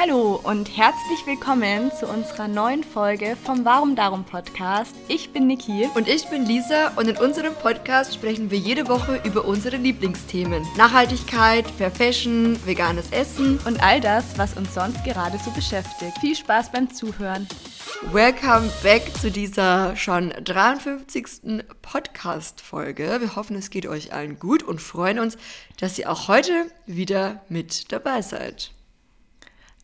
Hallo und herzlich willkommen zu unserer neuen Folge vom Warum Darum Podcast. Ich bin Niki. Und ich bin Lisa und in unserem Podcast sprechen wir jede Woche über unsere Lieblingsthemen. Nachhaltigkeit, Fair Fashion, veganes Essen und all das, was uns sonst gerade so beschäftigt. Viel Spaß beim Zuhören. Welcome back zu dieser schon 53. Podcast-Folge. Wir hoffen, es geht euch allen gut und freuen uns, dass ihr auch heute wieder mit dabei seid.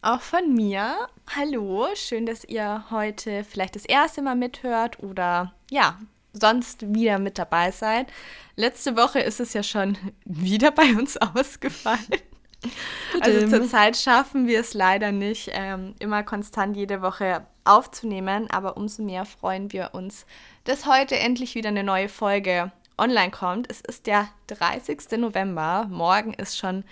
Auch von mir. Hallo, schön, dass ihr heute vielleicht das erste Mal mithört oder ja, sonst wieder mit dabei seid. Letzte Woche ist es ja schon wieder bei uns ausgefallen. Also zurzeit schaffen wir es leider nicht, ähm, immer konstant jede Woche aufzunehmen, aber umso mehr freuen wir uns, dass heute endlich wieder eine neue Folge online kommt. Es ist der 30. November, morgen ist schon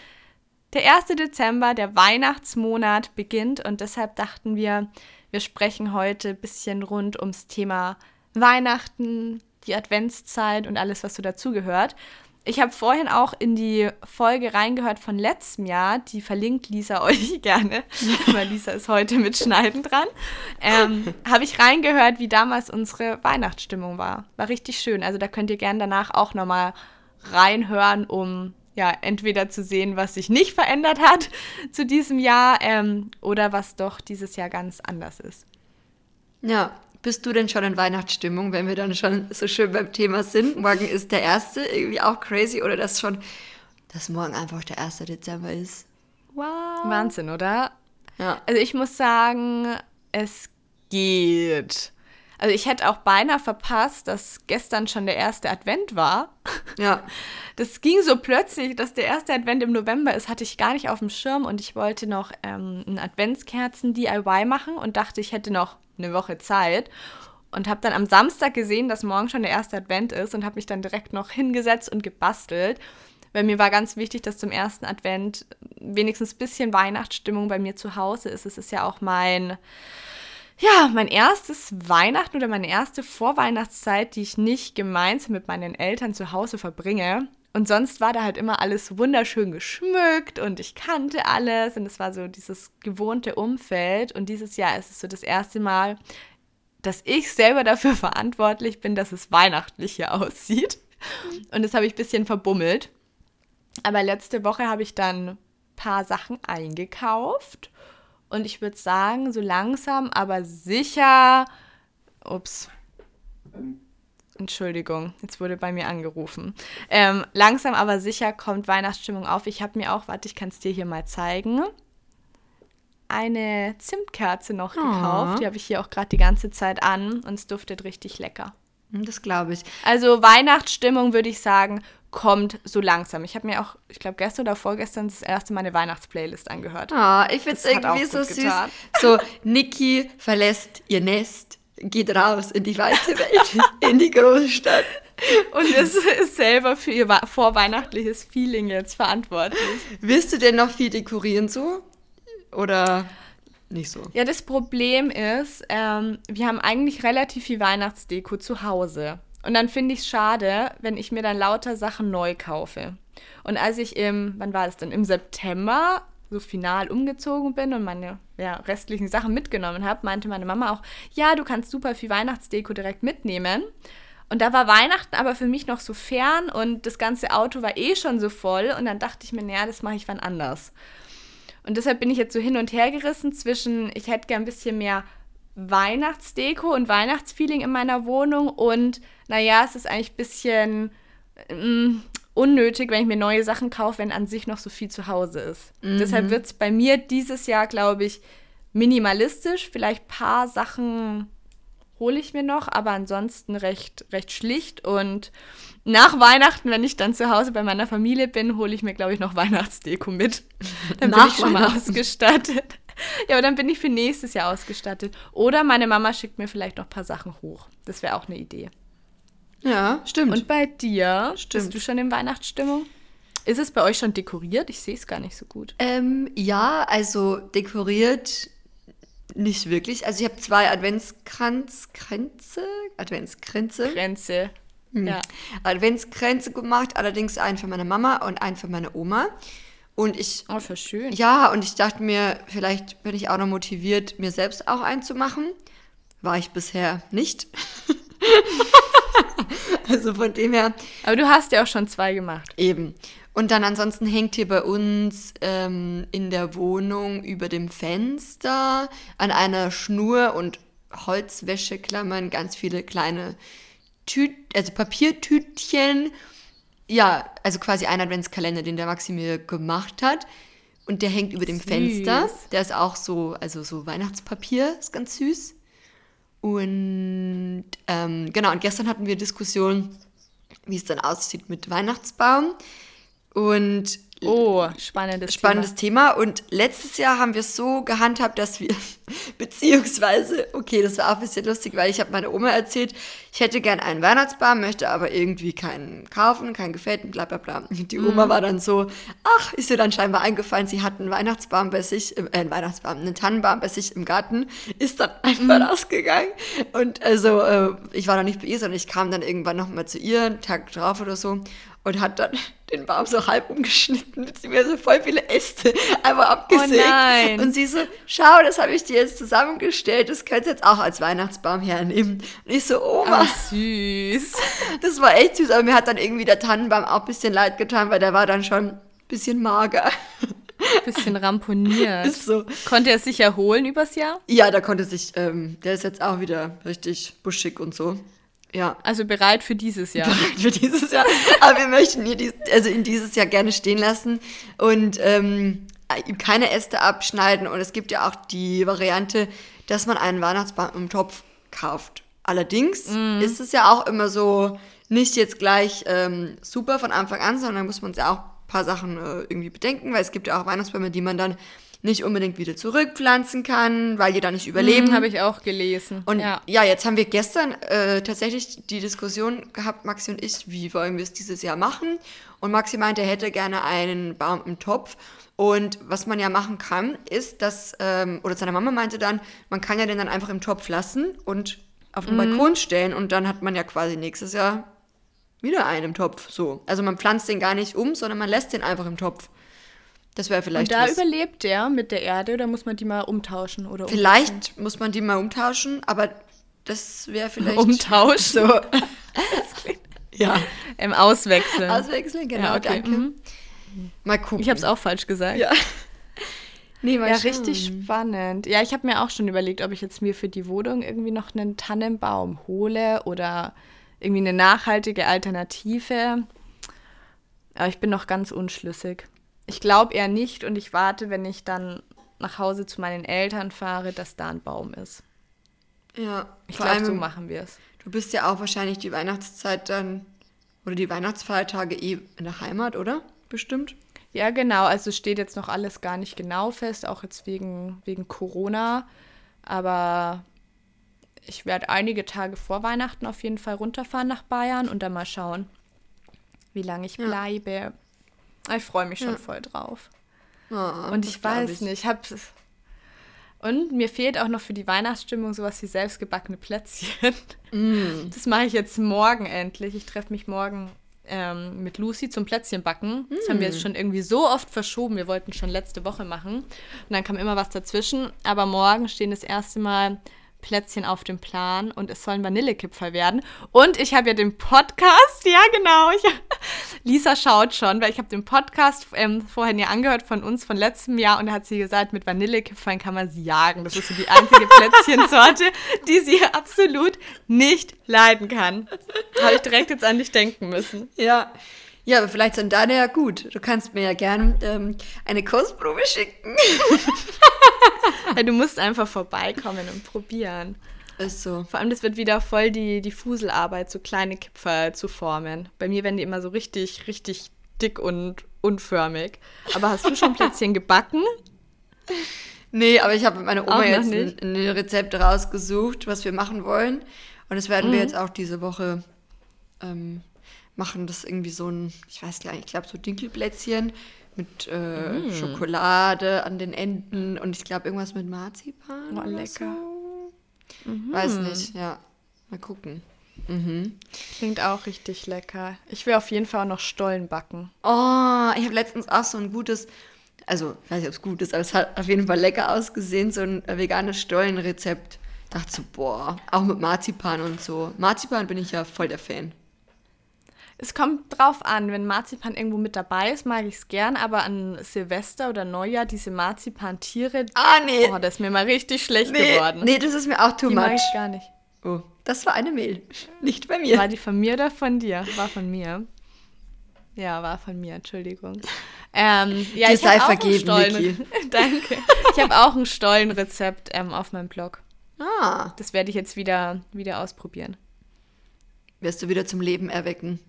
der 1. Dezember, der Weihnachtsmonat beginnt und deshalb dachten wir, wir sprechen heute ein bisschen rund ums Thema Weihnachten, die Adventszeit und alles, was so dazugehört. Ich habe vorhin auch in die Folge reingehört von letztem Jahr, die verlinkt Lisa euch gerne, weil Lisa ist heute mit Schneiden dran. Ähm, habe ich reingehört, wie damals unsere Weihnachtsstimmung war. War richtig schön. Also da könnt ihr gerne danach auch nochmal reinhören, um ja, entweder zu sehen, was sich nicht verändert hat zu diesem Jahr ähm, oder was doch dieses Jahr ganz anders ist. Ja, bist du denn schon in Weihnachtsstimmung, wenn wir dann schon so schön beim Thema sind? Morgen ist der erste, irgendwie auch crazy, oder dass schon, dass morgen einfach der 1. Dezember ist. Wow. Wahnsinn, oder? Ja. Also ich muss sagen, es geht. Also ich hätte auch beinahe verpasst, dass gestern schon der erste Advent war. Ja. Das ging so plötzlich, dass der erste Advent im November ist, hatte ich gar nicht auf dem Schirm und ich wollte noch ähm, ein Adventskerzen-DIY machen und dachte, ich hätte noch eine Woche Zeit und habe dann am Samstag gesehen, dass morgen schon der erste Advent ist und habe mich dann direkt noch hingesetzt und gebastelt. Weil mir war ganz wichtig, dass zum ersten Advent wenigstens ein bisschen Weihnachtsstimmung bei mir zu Hause ist. Es ist ja auch mein, ja, mein erstes Weihnachten oder meine erste Vorweihnachtszeit, die ich nicht gemeinsam mit meinen Eltern zu Hause verbringe. Und sonst war da halt immer alles wunderschön geschmückt und ich kannte alles und es war so dieses gewohnte Umfeld. Und dieses Jahr ist es so das erste Mal, dass ich selber dafür verantwortlich bin, dass es weihnachtlich hier aussieht. Und das habe ich ein bisschen verbummelt. Aber letzte Woche habe ich dann ein paar Sachen eingekauft und ich würde sagen, so langsam, aber sicher. Ups. Entschuldigung, jetzt wurde bei mir angerufen. Ähm, langsam, aber sicher kommt Weihnachtsstimmung auf. Ich habe mir auch, warte, ich kann es dir hier mal zeigen, eine Zimtkerze noch oh. gekauft. Die habe ich hier auch gerade die ganze Zeit an und es duftet richtig lecker. Hm, das glaube ich. Also Weihnachtsstimmung würde ich sagen, kommt so langsam. Ich habe mir auch, ich glaube, gestern oder vorgestern das erste Mal eine Weihnachtsplaylist angehört. Ah, ich finde es irgendwie so süß. Getan. So, Niki verlässt ihr Nest, geht raus in die weite Welt, in die Großstadt. Und ist, ist selber für ihr vorweihnachtliches Feeling jetzt verantwortlich. Willst du denn noch viel dekorieren so? Oder nicht so? Ja, das Problem ist, ähm, wir haben eigentlich relativ viel Weihnachtsdeko zu Hause. Und dann finde ich es schade, wenn ich mir dann lauter Sachen neu kaufe. Und als ich im, wann war das denn? Im September so final umgezogen bin und meine ja, restlichen Sachen mitgenommen habe, meinte meine Mama auch, ja, du kannst super viel Weihnachtsdeko direkt mitnehmen. Und da war Weihnachten aber für mich noch so fern und das ganze Auto war eh schon so voll und dann dachte ich mir, naja, das mache ich wann anders. Und deshalb bin ich jetzt so hin und her gerissen zwischen, ich hätte gern ein bisschen mehr Weihnachtsdeko und Weihnachtsfeeling in meiner Wohnung und naja, es ist eigentlich ein bisschen mm, unnötig, wenn ich mir neue Sachen kaufe, wenn an sich noch so viel zu Hause ist. Mhm. Deshalb wird es bei mir dieses Jahr, glaube ich, minimalistisch. Vielleicht ein paar Sachen hole ich mir noch, aber ansonsten recht, recht schlicht. Und nach Weihnachten, wenn ich dann zu Hause bei meiner Familie bin, hole ich mir, glaube ich, noch Weihnachtsdeko mit. Dann nach bin ich schon mal ausgestattet. Ja, aber dann bin ich für nächstes Jahr ausgestattet. Oder meine Mama schickt mir vielleicht noch ein paar Sachen hoch. Das wäre auch eine Idee. Ja, stimmt. Und bei dir? Stimmt. Bist du schon in Weihnachtsstimmung? Ist es bei euch schon dekoriert? Ich sehe es gar nicht so gut. Ähm, ja, also dekoriert nicht wirklich. Also ich habe zwei Adventskranzkränze, Adventskränze. Kränze. Hm. Ja. Adventskränze gemacht, allerdings einen für meine Mama und einen für meine Oma. Und ich. Oh, für schön. Ja, und ich dachte mir, vielleicht bin ich auch noch motiviert, mir selbst auch einzumachen. War ich bisher nicht. also von dem her. Aber du hast ja auch schon zwei gemacht. Eben. Und dann ansonsten hängt hier bei uns ähm, in der Wohnung über dem Fenster an einer Schnur und Holzwäscheklammern ganz viele kleine Tüt also Papiertütchen. Ja, also quasi ein Adventskalender, den der Maxi mir gemacht hat. Und der hängt über dem süß. Fenster. Der ist auch so, also so Weihnachtspapier, ist ganz süß. Und ähm, genau, und gestern hatten wir Diskussion, wie es dann aussieht mit Weihnachtsbaum. Und Oh, spannendes, spannendes Thema. Thema. Und letztes Jahr haben wir es so gehandhabt, dass wir, beziehungsweise, okay, das war auch ein bisschen lustig, weil ich habe meiner Oma erzählt, ich hätte gern einen Weihnachtsbaum, möchte aber irgendwie keinen kaufen, keinen gefällten, bla bla bla. Die Oma mm. war dann so, ach, ist ihr dann scheinbar eingefallen, sie hat einen Weihnachtsbaum bei sich, äh, einen Weihnachtsbaum, einen Tannenbaum bei sich im Garten, ist dann einfach mm. rausgegangen. Und also, äh, ich war noch nicht bei ihr, sondern ich kam dann irgendwann nochmal zu ihr, einen Tag drauf oder so und hat dann den Baum so halb umgeschnitten, beziehungsweise voll viele Äste einfach abgesägt. Oh und sie so, schau, das habe ich dir jetzt zusammengestellt, das könntest du jetzt auch als Weihnachtsbaum hernehmen. Und ich so, Oma. Ach, süß. Das war echt süß, aber mir hat dann irgendwie der Tannenbaum auch ein bisschen leid getan, weil der war dann schon ein bisschen mager. Bisschen ramponiert. Ist so. Konnte er sich erholen übers Jahr? Ja, der konnte sich, ähm, der ist jetzt auch wieder richtig buschig und so. Ja. Also bereit für dieses Jahr. Bereit für dieses Jahr. Aber wir möchten ihn dies, also in dieses Jahr gerne stehen lassen und ähm, ihm keine Äste abschneiden. Und es gibt ja auch die Variante, dass man einen Weihnachtsbaum im Topf kauft. Allerdings mm. ist es ja auch immer so nicht jetzt gleich ähm, super von Anfang an, sondern muss man ja auch ein paar Sachen äh, irgendwie bedenken, weil es gibt ja auch Weihnachtsbäume, die man dann nicht unbedingt wieder zurückpflanzen kann, weil die da nicht überleben. Hm, Habe ich auch gelesen. Und ja. ja, jetzt haben wir gestern äh, tatsächlich die Diskussion gehabt, Maxi und ich, wie wollen wir es dieses Jahr machen? Und Maxi meinte, er hätte gerne einen Baum im Topf. Und was man ja machen kann, ist, dass, ähm, oder seine Mama meinte dann, man kann ja den dann einfach im Topf lassen und auf den mhm. Balkon stellen und dann hat man ja quasi nächstes Jahr wieder einen im Topf. So. Also man pflanzt den gar nicht um, sondern man lässt den einfach im Topf. Das wäre vielleicht. Und da was. überlebt der mit der Erde oder muss man die mal umtauschen? Oder vielleicht umtauschen? muss man die mal umtauschen, aber das wäre vielleicht. Umtauschen? So. ja. Im Auswechseln. Auswechseln, genau, ja, okay. danke. Mhm. Mal gucken. Ich habe es auch falsch gesagt. Ja. Nee, mal ja, schauen. richtig spannend. Ja, ich habe mir auch schon überlegt, ob ich jetzt mir für die Wohnung irgendwie noch einen Tannenbaum hole oder irgendwie eine nachhaltige Alternative. Aber ich bin noch ganz unschlüssig. Ich glaube eher nicht und ich warte, wenn ich dann nach Hause zu meinen Eltern fahre, dass da ein Baum ist. Ja, ich glaube, so machen wir es. Du bist ja auch wahrscheinlich die Weihnachtszeit dann oder die Weihnachtsfeiertage eh in der Heimat, oder? Bestimmt. Ja, genau. Also steht jetzt noch alles gar nicht genau fest, auch jetzt wegen, wegen Corona. Aber ich werde einige Tage vor Weihnachten auf jeden Fall runterfahren nach Bayern und dann mal schauen, wie lange ich ja. bleibe. Ich freue mich schon ja. voll drauf. Oh, und ich weiß ich. nicht, ich habe und mir fehlt auch noch für die Weihnachtsstimmung sowas wie selbstgebackene Plätzchen. Mm. Das mache ich jetzt morgen endlich. Ich treffe mich morgen ähm, mit Lucy zum Plätzchenbacken. Das mm. haben wir jetzt mm. schon irgendwie so oft verschoben. Wir wollten schon letzte Woche machen. Und dann kam immer was dazwischen. Aber morgen stehen das erste Mal Plätzchen auf dem Plan und es sollen Vanillekipferl werden. Und ich habe ja den Podcast, ja genau, ich, Lisa schaut schon, weil ich habe den Podcast ähm, vorhin ja angehört von uns von letztem Jahr und da hat sie gesagt, mit Vanillekipferln kann man sie jagen. Das ist so die einzige Plätzchensorte, die sie absolut nicht leiden kann. Habe ich direkt jetzt an dich denken müssen. Ja, ja, aber vielleicht sind deine ja gut. Du kannst mir ja gern ähm, eine Kostprobe schicken. du musst einfach vorbeikommen und probieren. Ist so. Vor allem, das wird wieder voll die, die Fuselarbeit, so kleine Kipferl zu formen. Bei mir werden die immer so richtig, richtig dick und unförmig. Aber hast du schon Plätzchen gebacken? Nee, aber ich habe mit meiner Oma jetzt ein, ein, Rezept rausgesucht, was wir machen wollen. Und das werden mhm. wir jetzt auch diese Woche ähm, machen das irgendwie so ein, ich weiß gar nicht, ich glaube so Dinkelplätzchen mit äh, mm. Schokolade an den Enden und ich glaube irgendwas mit Marzipan. Oh, lecker. So. Mhm. Weiß nicht, ja. Mal gucken. Mhm. Klingt auch richtig lecker. Ich will auf jeden Fall auch noch Stollen backen. Oh, ich habe letztens auch so ein gutes, also ich weiß nicht, ob es gut ist, aber es hat auf jeden Fall lecker ausgesehen, so ein veganes Stollenrezept. Dachte so, boah, auch mit Marzipan und so. Marzipan bin ich ja voll der Fan. Es kommt drauf an, wenn Marzipan irgendwo mit dabei ist, mag ich es gern, aber an Silvester oder Neujahr diese Marzipan-Tiere. Ah, nee. Oh, das ist mir mal richtig schlecht nee, geworden. Nee, das ist mir auch too die much. Mag ich gar nicht. Oh, das war eine Mail. Nicht bei mir. War die von mir oder von dir? War von mir. Ja, war von mir, Entschuldigung. Ähm, ja, Dir ich sei vergeben, Niki. Danke. Ich habe auch ein Stollenrezept ähm, auf meinem Blog. Ah. Das werde ich jetzt wieder, wieder ausprobieren. Wirst du wieder zum Leben erwecken?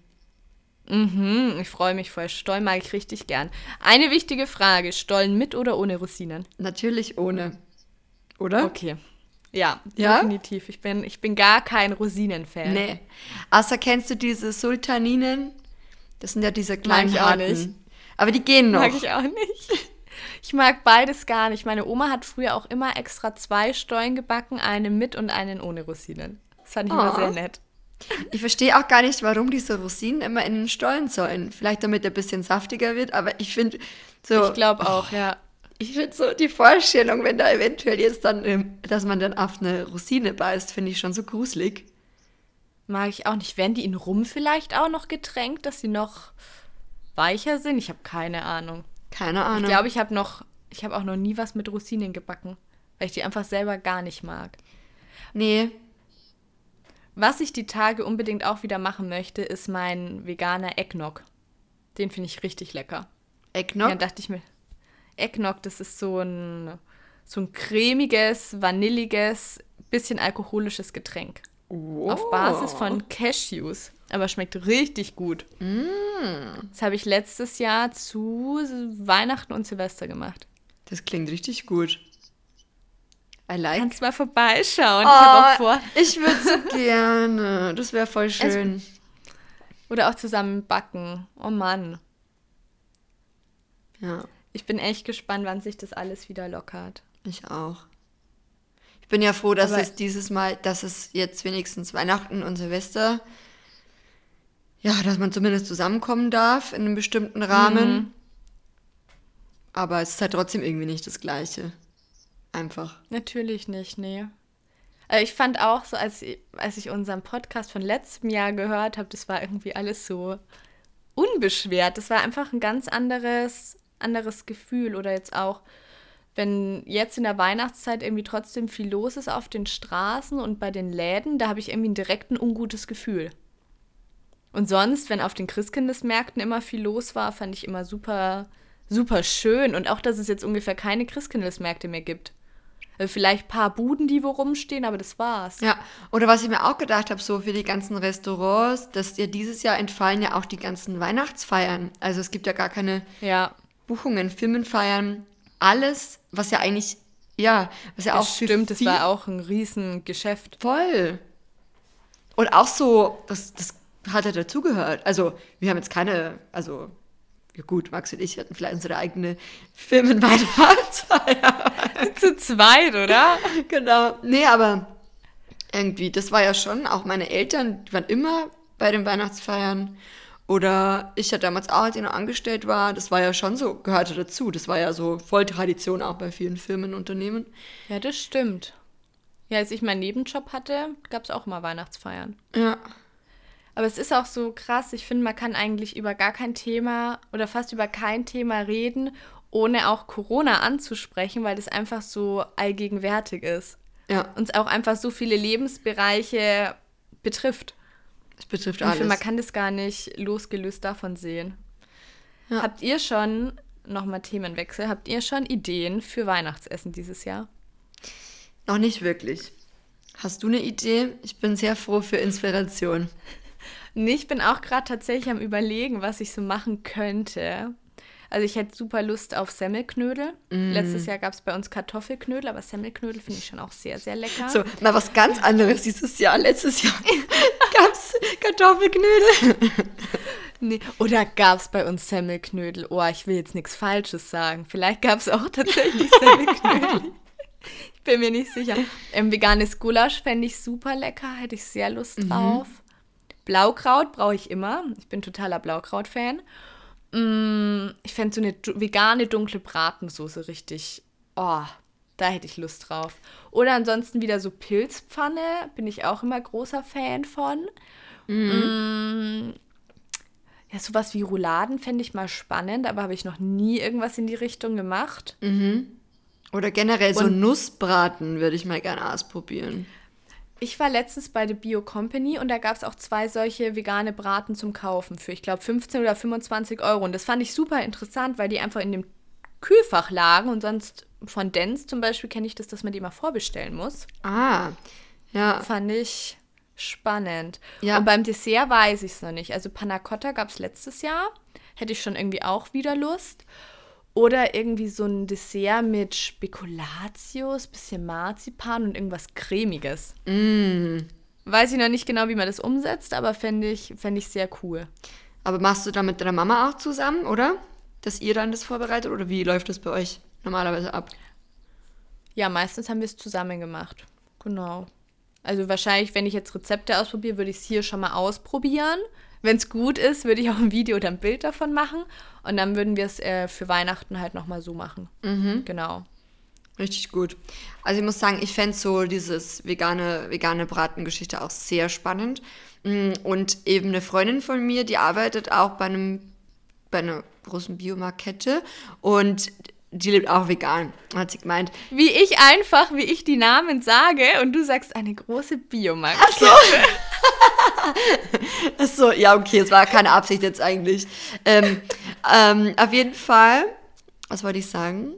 Mhm, ich freue mich voll. Stollen mag ich richtig gern. Eine wichtige Frage: Stollen mit oder ohne Rosinen? Natürlich ohne. Oder? Okay. Ja, ja? definitiv. Ich bin, ich bin gar kein Rosinen-Fan. Nee. Außer kennst du diese Sultaninen? Das sind ja diese kleinen Mag ich auch nicht. Aber die gehen noch. Mag ich auch nicht. Ich mag beides gar nicht. Meine Oma hat früher auch immer extra zwei Stollen gebacken, eine mit und einen ohne Rosinen. Das fand ich oh. immer sehr nett. Ich verstehe auch gar nicht, warum diese Rosinen immer in den Stollen sollen. Vielleicht damit er ein bisschen saftiger wird, aber ich finde so. Ich glaube auch, oh, ja. Ich finde so die Vorstellung, wenn da eventuell jetzt dann, ähm, dass man dann auf eine Rosine beißt, finde ich schon so gruselig. Mag ich auch nicht. Werden die in Rum vielleicht auch noch getränkt, dass sie noch weicher sind? Ich habe keine Ahnung. Keine Ahnung. Ich glaube, ich habe noch, ich habe auch noch nie was mit Rosinen gebacken, weil ich die einfach selber gar nicht mag. Nee. Was ich die Tage unbedingt auch wieder machen möchte, ist mein veganer Eggnog. Den finde ich richtig lecker. Eggnog? Ja, dachte ich mir. Eggnog, das ist so ein, so ein cremiges, vanilliges, bisschen alkoholisches Getränk. Oh. Auf Basis von Cashews. Aber schmeckt richtig gut. Mm. Das habe ich letztes Jahr zu Weihnachten und Silvester gemacht. Das klingt richtig gut. Like. Kannst mal vorbeischauen. Oh, ich, ich würde so gerne. Das wäre voll schön. Es, oder auch zusammen backen. Oh Mann. Ja. Ich bin echt gespannt, wann sich das alles wieder lockert. Ich auch. Ich bin ja froh, dass Aber es dieses Mal, dass es jetzt wenigstens Weihnachten und Silvester, ja, dass man zumindest zusammenkommen darf in einem bestimmten Rahmen. Mhm. Aber es ist halt trotzdem irgendwie nicht das Gleiche. Einfach. Natürlich nicht, nee. Also ich fand auch so, als, als ich unseren Podcast von letztem Jahr gehört habe, das war irgendwie alles so unbeschwert. Das war einfach ein ganz anderes anderes Gefühl. Oder jetzt auch, wenn jetzt in der Weihnachtszeit irgendwie trotzdem viel los ist auf den Straßen und bei den Läden, da habe ich irgendwie direkt ein ungutes Gefühl. Und sonst, wenn auf den Christkindesmärkten immer viel los war, fand ich immer super, super schön. Und auch, dass es jetzt ungefähr keine Christkindesmärkte mehr gibt. Also vielleicht ein paar Buden, die wo rumstehen, aber das war's. Ja, oder was ich mir auch gedacht habe, so für die ganzen Restaurants, dass ja dieses Jahr entfallen ja auch die ganzen Weihnachtsfeiern. Also es gibt ja gar keine ja. Buchungen, Firmenfeiern, alles, was ja eigentlich, ja, was ja, ja auch stimmt, das war auch ein Riesengeschäft. Voll. Und auch so, das, das hat ja dazugehört. Also, wir haben jetzt keine, also, ja gut, Max und ich hatten vielleicht unsere eigene Firmenweihnachtsfeier. Zu zweit, oder? genau. Nee, aber irgendwie, das war ja schon, auch meine Eltern, die waren immer bei den Weihnachtsfeiern. Oder ich ja damals auch, als ich noch angestellt war, das war ja schon so, gehörte dazu. Das war ja so voll Tradition auch bei vielen Firmen und Unternehmen. Ja, das stimmt. Ja, als ich meinen Nebenjob hatte, gab es auch immer Weihnachtsfeiern. Ja. Aber es ist auch so krass, ich finde, man kann eigentlich über gar kein Thema oder fast über kein Thema reden, ohne auch Corona anzusprechen, weil das einfach so allgegenwärtig ist. Ja. Uns auch einfach so viele Lebensbereiche betrifft. Es betrifft alles. Ich finde, man kann das gar nicht losgelöst davon sehen. Ja. Habt ihr schon, nochmal Themenwechsel, habt ihr schon Ideen für Weihnachtsessen dieses Jahr? Noch nicht wirklich. Hast du eine Idee? Ich bin sehr froh für Inspiration. Nee, ich bin auch gerade tatsächlich am Überlegen, was ich so machen könnte. Also ich hätte super Lust auf Semmelknödel. Mm. Letztes Jahr gab es bei uns Kartoffelknödel, aber Semmelknödel finde ich schon auch sehr, sehr lecker. So, mal was ganz anderes dieses Jahr. Letztes Jahr gab es Kartoffelknödel. nee. Oder gab es bei uns Semmelknödel? Oh, ich will jetzt nichts Falsches sagen. Vielleicht gab es auch tatsächlich Semmelknödel. ich Bin mir nicht sicher. Ähm, veganes Gulasch fände ich super lecker, hätte ich sehr Lust mhm. drauf. Mhm. Blaukraut brauche ich immer. Ich bin totaler Blaukraut-Fan. Mm, ich fände so eine vegane dunkle Bratensoße richtig. Oh, da hätte ich Lust drauf. Oder ansonsten wieder so Pilzpfanne, bin ich auch immer großer Fan von. Mhm. Ja, sowas wie Rouladen fände ich mal spannend, aber habe ich noch nie irgendwas in die Richtung gemacht. Mhm. Oder generell so Und Nussbraten würde ich mal gerne ausprobieren. Ich war letztens bei der Bio Company und da gab es auch zwei solche vegane Braten zum Kaufen für, ich glaube, 15 oder 25 Euro. Und das fand ich super interessant, weil die einfach in dem Kühlfach lagen und sonst von Dens zum Beispiel kenne ich das, dass man die mal vorbestellen muss. Ah, ja. Fand ich spannend. Ja. Und beim Dessert weiß ich es noch nicht. Also Panna Cotta gab es letztes Jahr. Hätte ich schon irgendwie auch wieder Lust. Oder irgendwie so ein Dessert mit Spekulatius, bisschen Marzipan und irgendwas Cremiges. Mm. Weiß ich noch nicht genau, wie man das umsetzt, aber fände ich, fänd ich sehr cool. Aber machst du da mit deiner Mama auch zusammen, oder? Dass ihr dann das vorbereitet oder wie läuft das bei euch normalerweise ab? Ja, meistens haben wir es zusammen gemacht. Genau. Also wahrscheinlich, wenn ich jetzt Rezepte ausprobiere, würde ich es hier schon mal ausprobieren. Wenn es gut ist, würde ich auch ein Video oder ein Bild davon machen. Und dann würden wir es äh, für Weihnachten halt nochmal so machen. Mhm. Genau. Richtig gut. Also ich muss sagen, ich fände so dieses vegane, vegane Bratengeschichte auch sehr spannend. Mm, und eben eine Freundin von mir, die arbeitet auch bei einem bei einer großen Biomarkette und die lebt auch vegan, hat sie gemeint. Wie ich einfach, wie ich die Namen sage und du sagst eine große Biomarkette. Ach so. Achso, ja, okay, es war keine Absicht jetzt eigentlich. Ähm, ähm, auf jeden Fall, was wollte ich sagen?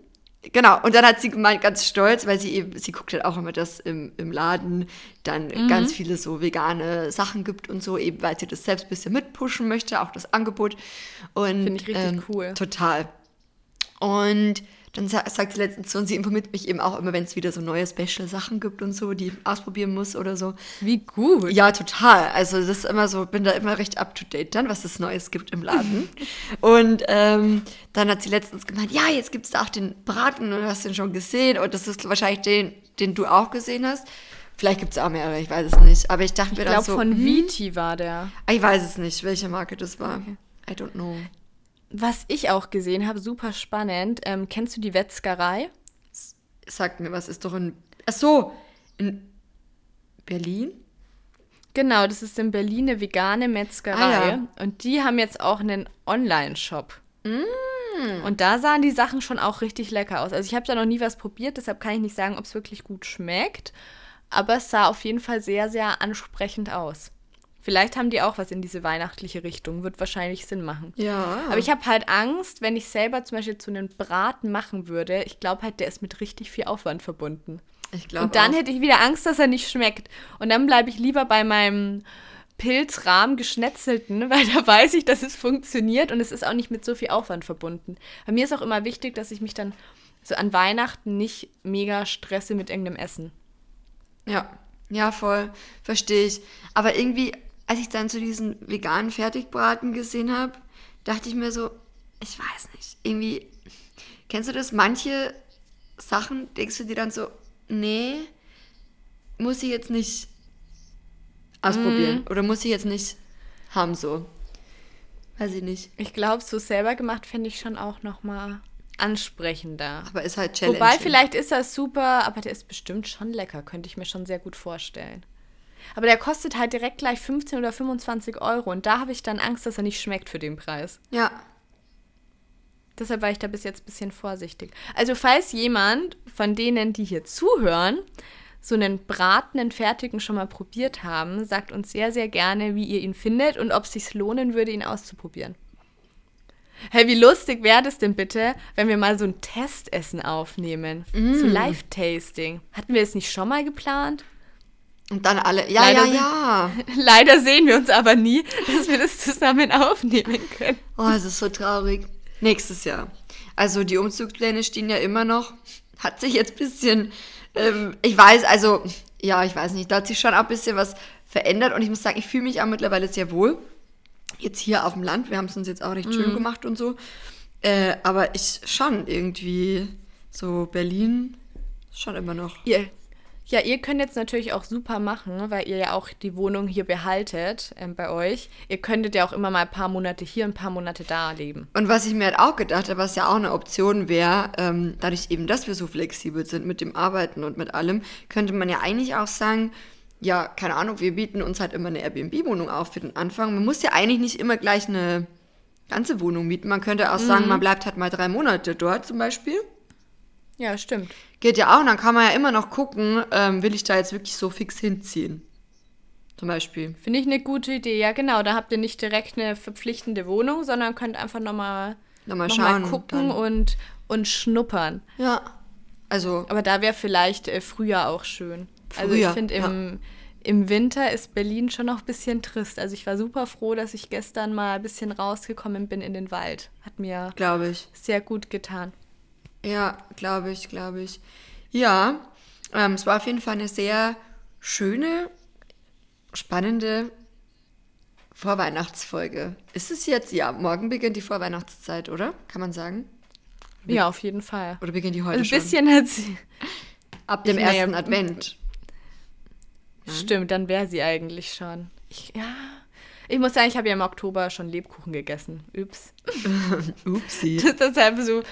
Genau, und dann hat sie gemeint, ganz stolz, weil sie eben, sie guckt halt auch immer, dass im, im Laden dann mhm. ganz viele so vegane Sachen gibt und so, eben weil sie das selbst ein bisschen mitpushen möchte, auch das Angebot. Finde ich richtig ähm, cool. Total. Und dann sagt sie letztens so, und sie informiert mich eben auch immer, wenn es wieder so neue Special-Sachen gibt und so, die ich ausprobieren muss oder so. Wie gut. Ja, total. Also das ist immer so, bin da immer recht up-to-date dann, was es Neues gibt im Laden. und ähm, dann hat sie letztens gemeint, ja, jetzt gibt es da auch den Braten und du hast den schon gesehen und das ist wahrscheinlich den, den du auch gesehen hast. Vielleicht gibt es auch mehrere, ich weiß es nicht. Aber ich dachte ich mir dann so... Ich glaube, von hm, Viti war der. Ich weiß es nicht, welche Marke das war. Okay. I don't know. Was ich auch gesehen habe, super spannend. Ähm, kennst du die Wetzgerei? Sagt mir, was ist doch in. Ach so, in Berlin? Genau, das ist in Berlin eine vegane Metzgerei. Ah, ja. Und die haben jetzt auch einen Online-Shop. Mm. Und da sahen die Sachen schon auch richtig lecker aus. Also ich habe da noch nie was probiert, deshalb kann ich nicht sagen, ob es wirklich gut schmeckt. Aber es sah auf jeden Fall sehr, sehr ansprechend aus. Vielleicht haben die auch was in diese weihnachtliche Richtung. Wird wahrscheinlich Sinn machen. Ja. Aber ich habe halt Angst, wenn ich selber zum Beispiel zu einem Braten machen würde. Ich glaube halt, der ist mit richtig viel Aufwand verbunden. Ich glaube. Und dann auch. hätte ich wieder Angst, dass er nicht schmeckt. Und dann bleibe ich lieber bei meinem Pilzrahmen geschnetzelten, weil da weiß ich, dass es funktioniert und es ist auch nicht mit so viel Aufwand verbunden. Bei mir ist auch immer wichtig, dass ich mich dann so an Weihnachten nicht mega stresse mit irgendeinem Essen. Ja, ja, voll. Verstehe ich. Aber irgendwie als ich dann zu diesen veganen Fertigbraten gesehen habe, dachte ich mir so, ich weiß nicht, irgendwie, kennst du das? Manche Sachen denkst du dir dann so, nee, muss ich jetzt nicht ausprobieren mm. oder muss ich jetzt nicht haben so. Weiß ich nicht. Ich glaube, so selber gemacht finde ich schon auch noch mal ansprechender. Aber ist halt challenging. Wobei, vielleicht ist das super, aber der ist bestimmt schon lecker, könnte ich mir schon sehr gut vorstellen. Aber der kostet halt direkt gleich 15 oder 25 Euro. Und da habe ich dann Angst, dass er nicht schmeckt für den Preis. Ja. Deshalb war ich da bis jetzt ein bisschen vorsichtig. Also, falls jemand von denen, die hier zuhören, so einen bratenden fertigen schon mal probiert haben, sagt uns sehr, sehr gerne, wie ihr ihn findet und ob es sich lohnen würde, ihn auszuprobieren. Hey, wie lustig wäre das denn bitte, wenn wir mal so ein Testessen aufnehmen? Mm. So Live-Tasting. Hatten wir es nicht schon mal geplant? Und dann alle, ja, leider ja, ja. leider sehen wir uns aber nie, dass wir das zusammen aufnehmen können. Oh, es ist so traurig. Nächstes Jahr. Also die Umzugspläne stehen ja immer noch. Hat sich jetzt ein bisschen, ähm, ich weiß, also, ja, ich weiß nicht, da hat sich schon auch ein bisschen was verändert und ich muss sagen, ich fühle mich auch mittlerweile sehr wohl. Jetzt hier auf dem Land, wir haben es uns jetzt auch recht mhm. schön gemacht und so. Äh, aber ich schon irgendwie so Berlin Schon immer noch. Ihr, ja, ihr könnt jetzt natürlich auch super machen, weil ihr ja auch die Wohnung hier behaltet ähm, bei euch. Ihr könntet ja auch immer mal ein paar Monate hier, ein paar Monate da leben. Und was ich mir halt auch gedacht habe, was ja auch eine Option wäre, ähm, dadurch eben, dass wir so flexibel sind mit dem Arbeiten und mit allem, könnte man ja eigentlich auch sagen, ja, keine Ahnung, wir bieten uns halt immer eine Airbnb-Wohnung auf für den Anfang. Man muss ja eigentlich nicht immer gleich eine ganze Wohnung mieten. Man könnte auch mhm. sagen, man bleibt halt mal drei Monate dort zum Beispiel. Ja, stimmt. Geht ja auch. Und dann kann man ja immer noch gucken, ähm, will ich da jetzt wirklich so fix hinziehen. Zum Beispiel. Finde ich eine gute Idee. Ja, genau. Da habt ihr nicht direkt eine verpflichtende Wohnung, sondern könnt einfach nochmal noch mal, noch mal gucken und, und schnuppern. Ja. Also. Aber da wäre vielleicht äh, Frühjahr auch schön. Frühjahr, also ich finde im, ja. im Winter ist Berlin schon noch ein bisschen trist. Also ich war super froh, dass ich gestern mal ein bisschen rausgekommen bin in den Wald. Hat mir glaube ich sehr gut getan. Ja, glaube ich, glaube ich. Ja, ähm, es war auf jeden Fall eine sehr schöne, spannende Vorweihnachtsfolge. Ist es jetzt? Ja, morgen beginnt die Vorweihnachtszeit, oder? Kann man sagen? Wie, ja, auf jeden Fall. Oder beginnt die heute also ein bisschen schon? hat sie. Ab dem ersten nee, Advent. Stimmt, dann wäre sie eigentlich schon. Ich, ja. Ich muss sagen, ich habe ja im Oktober schon Lebkuchen gegessen. Ups. Upsi. Deshalb so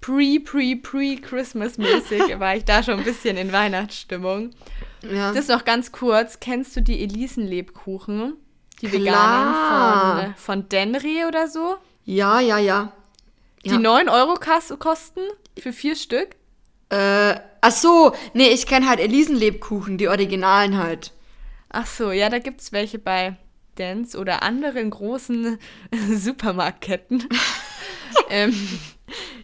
pre, pre, pre Christmas-mäßig war ich da schon ein bisschen in Weihnachtsstimmung. Ja. Das noch ganz kurz. Kennst du die Elisen-Lebkuchen? Die Klar. veganen von, von Denry oder so? Ja, ja, ja. Die ja. 9 Euro kosten für vier Stück? Äh, ach so. Nee, ich kenne halt Elisen-Lebkuchen, die Originalen halt. Ach so, ja, da gibt es welche bei Dance oder anderen großen Supermarktketten. ähm,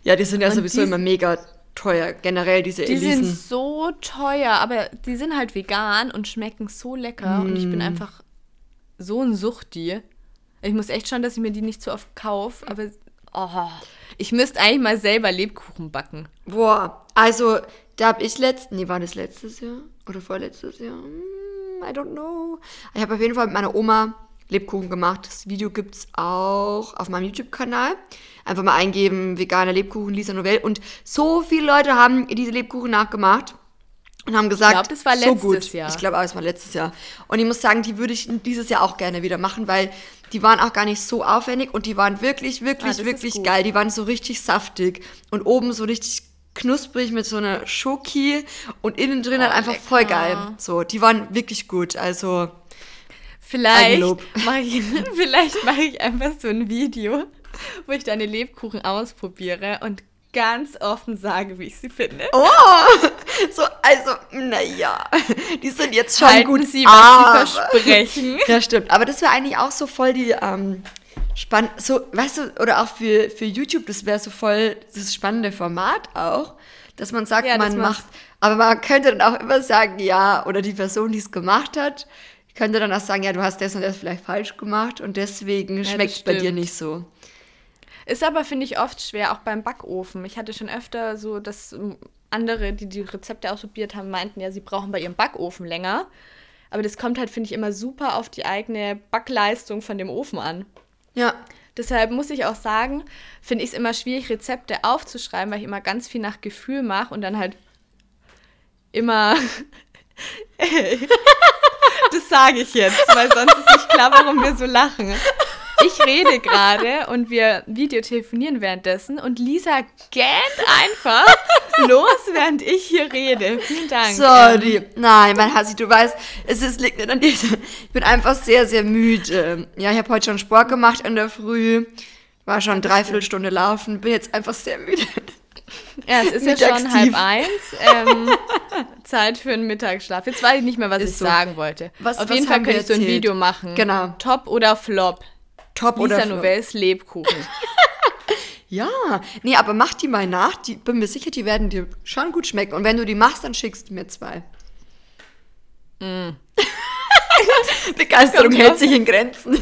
ja, die sind ja sowieso die, immer mega teuer, generell diese die Elisen. Die sind so teuer, aber die sind halt vegan und schmecken so lecker. Mm. Und ich bin mm. einfach so ein Suchti. Ich muss echt schauen, dass ich mir die nicht zu oft kaufe, aber oh, ich müsste eigentlich mal selber Lebkuchen backen. Boah, also da habe ich letztes, nee, war das letztes Jahr oder vorletztes Jahr? Hm, I don't know. Ich habe auf jeden Fall mit meiner Oma Lebkuchen gemacht. Das Video gibt es auch auf meinem YouTube-Kanal. Einfach mal eingeben, vegane Lebkuchen, Lisa Novell. Und so viele Leute haben diese Lebkuchen nachgemacht und haben gesagt, ich glaube, das war letztes so gut. Jahr. Ich glaube es war letztes Jahr. Und ich muss sagen, die würde ich dieses Jahr auch gerne wieder machen, weil die waren auch gar nicht so aufwendig und die waren wirklich, wirklich, ah, wirklich geil. Die waren so richtig saftig und oben so richtig knusprig mit so einer Schoki und innen drin oh, halt einfach lecker. voll geil. So, die waren wirklich gut. Also Vielleicht mache ich, vielleicht mach ich einfach so ein Video, wo ich deine Lebkuchen ausprobiere und ganz offen sage, wie ich sie finde. Oh, so, also, naja, die sind jetzt schon Halten gut. Sie, was aber, Sie versprechen. Ja, stimmt. Aber das wäre eigentlich auch so voll die, ähm, spannend, so, weißt du, oder auch für, für YouTube, das wäre so voll das spannende Format auch, dass man sagt, ja, man macht, aber man könnte dann auch immer sagen, ja, oder die Person, die es gemacht hat, könnte dann auch sagen, ja, du hast das und das vielleicht falsch gemacht und deswegen ja, schmeckt es bei dir nicht so. Ist aber, finde ich, oft schwer, auch beim Backofen. Ich hatte schon öfter so, dass andere, die die Rezepte ausprobiert haben, meinten, ja, sie brauchen bei ihrem Backofen länger. Aber das kommt halt, finde ich, immer super auf die eigene Backleistung von dem Ofen an. Ja. Deshalb muss ich auch sagen, finde ich es immer schwierig, Rezepte aufzuschreiben, weil ich immer ganz viel nach Gefühl mache und dann halt immer. das sage ich jetzt, weil sonst ist nicht klar, warum wir so lachen. Ich rede gerade und wir videotelefonieren währenddessen und Lisa gähnt einfach los, während ich hier rede. Vielen Dank. Sorry. Nein, mein Hasi, du weißt, es ist, liegt nicht an dir. Ich bin einfach sehr, sehr müde. Ja, ich habe heute schon Sport gemacht in der Früh. War schon dreiviertel Stunde laufen. Bin jetzt einfach sehr müde. Ja, es ist jetzt schon halb eins. Ähm, Zeit für einen Mittagsschlaf. Jetzt weiß ich nicht mehr, was ist ich so. sagen wollte. Was, Auf was jeden Fall könnte ich so ein Video machen. Genau. Top oder Flop. Top Lisa oder Flop. Novels Lebkuchen. ja, nee, aber mach die mal nach. Die, bin mir sicher, die werden dir schon gut schmecken. Und wenn du die machst, dann schickst du mir zwei. Mm. Begeisterung hält sich in Grenzen.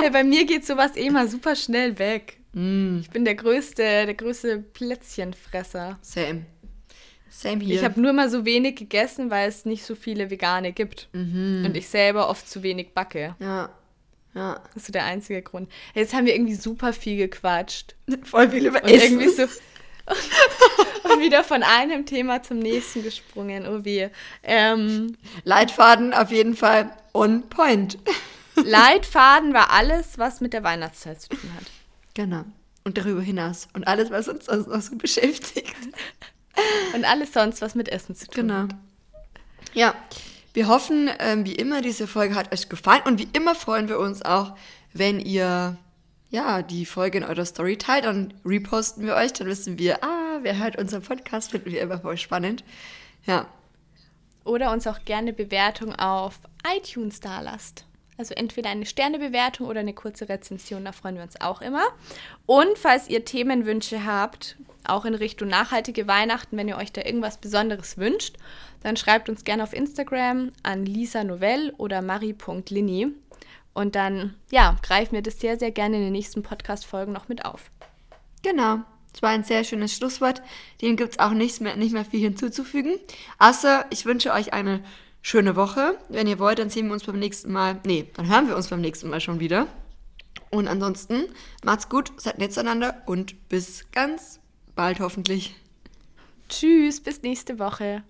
hey, bei mir geht sowas eh mal super schnell weg. Mm. Ich bin der größte, der größte Plätzchenfresser. Same. Same hier. Ich habe nur mal so wenig gegessen, weil es nicht so viele Vegane gibt. Mhm. Und ich selber oft zu wenig backe. Ja. Ja. Das ist so der einzige Grund. Jetzt haben wir irgendwie super viel gequatscht. Voll viel über und Essen. Irgendwie so, wieder von einem Thema zum nächsten gesprungen. Oh wie. Ähm, Leitfaden auf jeden Fall on point. Leitfaden war alles, was mit der Weihnachtszeit zu tun hat. Genau. Und darüber hinaus. Und alles, was uns sonst noch so beschäftigt. Und alles sonst, was mit Essen zu tun genau. hat. Ja, wir hoffen, ähm, wie immer, diese Folge hat euch gefallen. Und wie immer freuen wir uns auch, wenn ihr ja, die Folge in eurer Story teilt. Dann reposten wir euch. Dann wissen wir, ah, wer hört unseren Podcast, finden wir immer voll spannend. Ja. Oder uns auch gerne Bewertung auf iTunes da lasst. Also entweder eine Sternebewertung oder eine kurze Rezension, da freuen wir uns auch immer. Und falls ihr Themenwünsche habt, auch in Richtung nachhaltige Weihnachten, wenn ihr euch da irgendwas Besonderes wünscht, dann schreibt uns gerne auf Instagram an Lisa Novell oder marie.lini. Und dann, ja, greifen wir das sehr, sehr gerne in den nächsten Podcast-Folgen noch mit auf. Genau. Das war ein sehr schönes Schlusswort. Dem gibt es auch nichts mehr, nicht mehr viel hinzuzufügen. Außer ich wünsche euch eine schöne Woche. Wenn ihr wollt, dann sehen wir uns beim nächsten Mal. Nee, dann hören wir uns beim nächsten Mal schon wieder. Und ansonsten macht's gut, seid nett zueinander und bis ganz bald hoffentlich. Tschüss, bis nächste Woche.